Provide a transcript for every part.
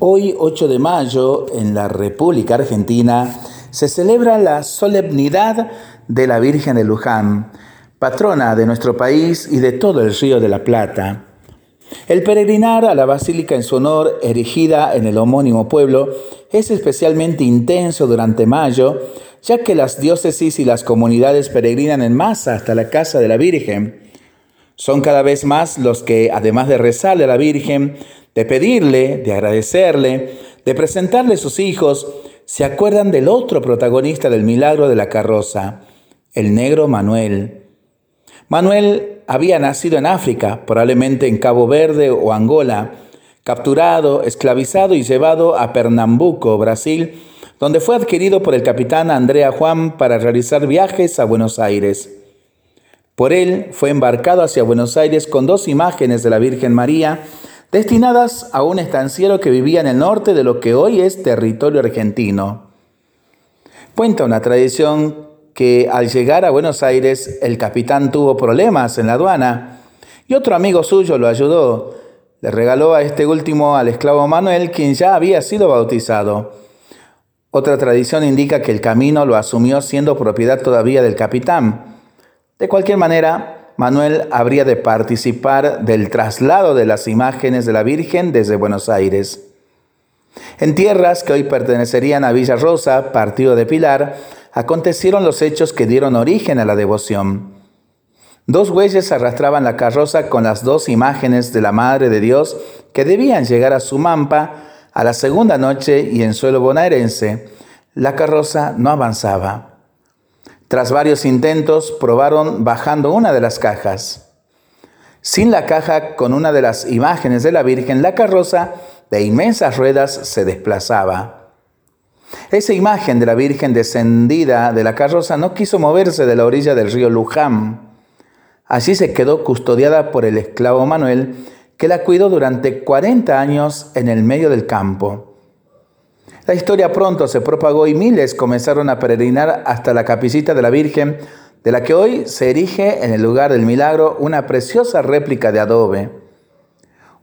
Hoy, 8 de mayo, en la República Argentina, se celebra la solemnidad de la Virgen de Luján, patrona de nuestro país y de todo el Río de la Plata. El peregrinar a la basílica en su honor, erigida en el homónimo pueblo, es especialmente intenso durante mayo, ya que las diócesis y las comunidades peregrinan en masa hasta la casa de la Virgen. Son cada vez más los que, además de rezarle a la Virgen, de pedirle, de agradecerle, de presentarle sus hijos, se acuerdan del otro protagonista del milagro de la carroza, el negro Manuel. Manuel había nacido en África, probablemente en Cabo Verde o Angola, capturado, esclavizado y llevado a Pernambuco, Brasil, donde fue adquirido por el capitán Andrea Juan para realizar viajes a Buenos Aires. Por él fue embarcado hacia Buenos Aires con dos imágenes de la Virgen María destinadas a un estanciero que vivía en el norte de lo que hoy es territorio argentino. Cuenta una tradición que al llegar a Buenos Aires el capitán tuvo problemas en la aduana y otro amigo suyo lo ayudó. Le regaló a este último al esclavo Manuel, quien ya había sido bautizado. Otra tradición indica que el camino lo asumió siendo propiedad todavía del capitán. De cualquier manera, Manuel habría de participar del traslado de las imágenes de la Virgen desde Buenos Aires. En tierras que hoy pertenecerían a Villa Rosa, partido de Pilar, acontecieron los hechos que dieron origen a la devoción. Dos bueyes arrastraban la carroza con las dos imágenes de la Madre de Dios que debían llegar a Sumampa a la segunda noche y en suelo bonaerense. La carroza no avanzaba. Tras varios intentos, probaron bajando una de las cajas. Sin la caja, con una de las imágenes de la Virgen, la carroza de inmensas ruedas se desplazaba. Esa imagen de la Virgen descendida de la carroza no quiso moverse de la orilla del río Luján. Allí se quedó custodiada por el esclavo Manuel, que la cuidó durante 40 años en el medio del campo. La historia pronto se propagó y miles comenzaron a peregrinar hasta la capillita de la Virgen, de la que hoy se erige en el lugar del milagro una preciosa réplica de adobe.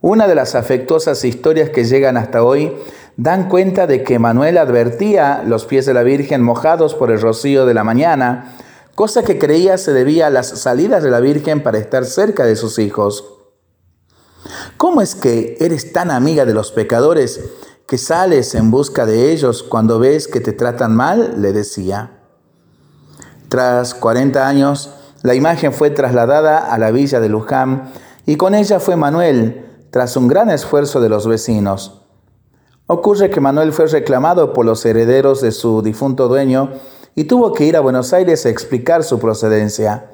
Una de las afectuosas historias que llegan hasta hoy dan cuenta de que Manuel advertía los pies de la Virgen mojados por el rocío de la mañana, cosa que creía se debía a las salidas de la Virgen para estar cerca de sus hijos. ¿Cómo es que eres tan amiga de los pecadores que sales en busca de ellos cuando ves que te tratan mal, le decía. Tras 40 años, la imagen fue trasladada a la villa de Luján y con ella fue Manuel, tras un gran esfuerzo de los vecinos. Ocurre que Manuel fue reclamado por los herederos de su difunto dueño y tuvo que ir a Buenos Aires a explicar su procedencia.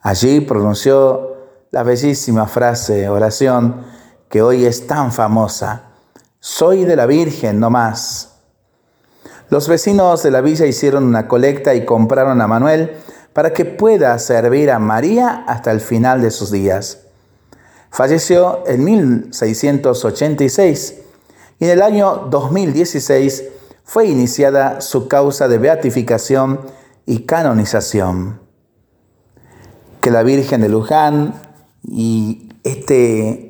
Allí pronunció la bellísima frase, oración, que hoy es tan famosa. Soy de la Virgen, no más. Los vecinos de la villa hicieron una colecta y compraron a Manuel para que pueda servir a María hasta el final de sus días. Falleció en 1686 y en el año 2016 fue iniciada su causa de beatificación y canonización. Que la Virgen de Luján y este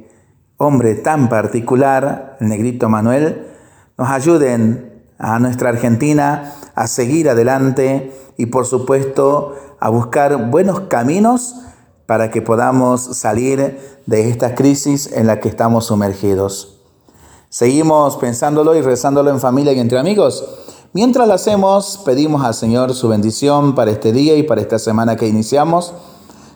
hombre tan particular, el negrito Manuel, nos ayuden a nuestra Argentina a seguir adelante y por supuesto a buscar buenos caminos para que podamos salir de esta crisis en la que estamos sumergidos. Seguimos pensándolo y rezándolo en familia y entre amigos. Mientras lo hacemos, pedimos al Señor su bendición para este día y para esta semana que iniciamos.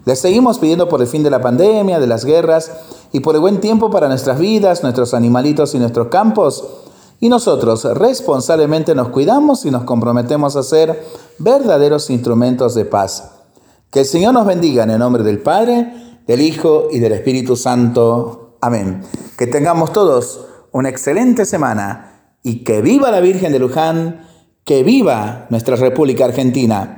Le seguimos pidiendo por el fin de la pandemia, de las guerras y por el buen tiempo para nuestras vidas, nuestros animalitos y nuestros campos. Y nosotros responsablemente nos cuidamos y nos comprometemos a ser verdaderos instrumentos de paz. Que el Señor nos bendiga en el nombre del Padre, del Hijo y del Espíritu Santo. Amén. Que tengamos todos una excelente semana y que viva la Virgen de Luján, que viva nuestra República Argentina.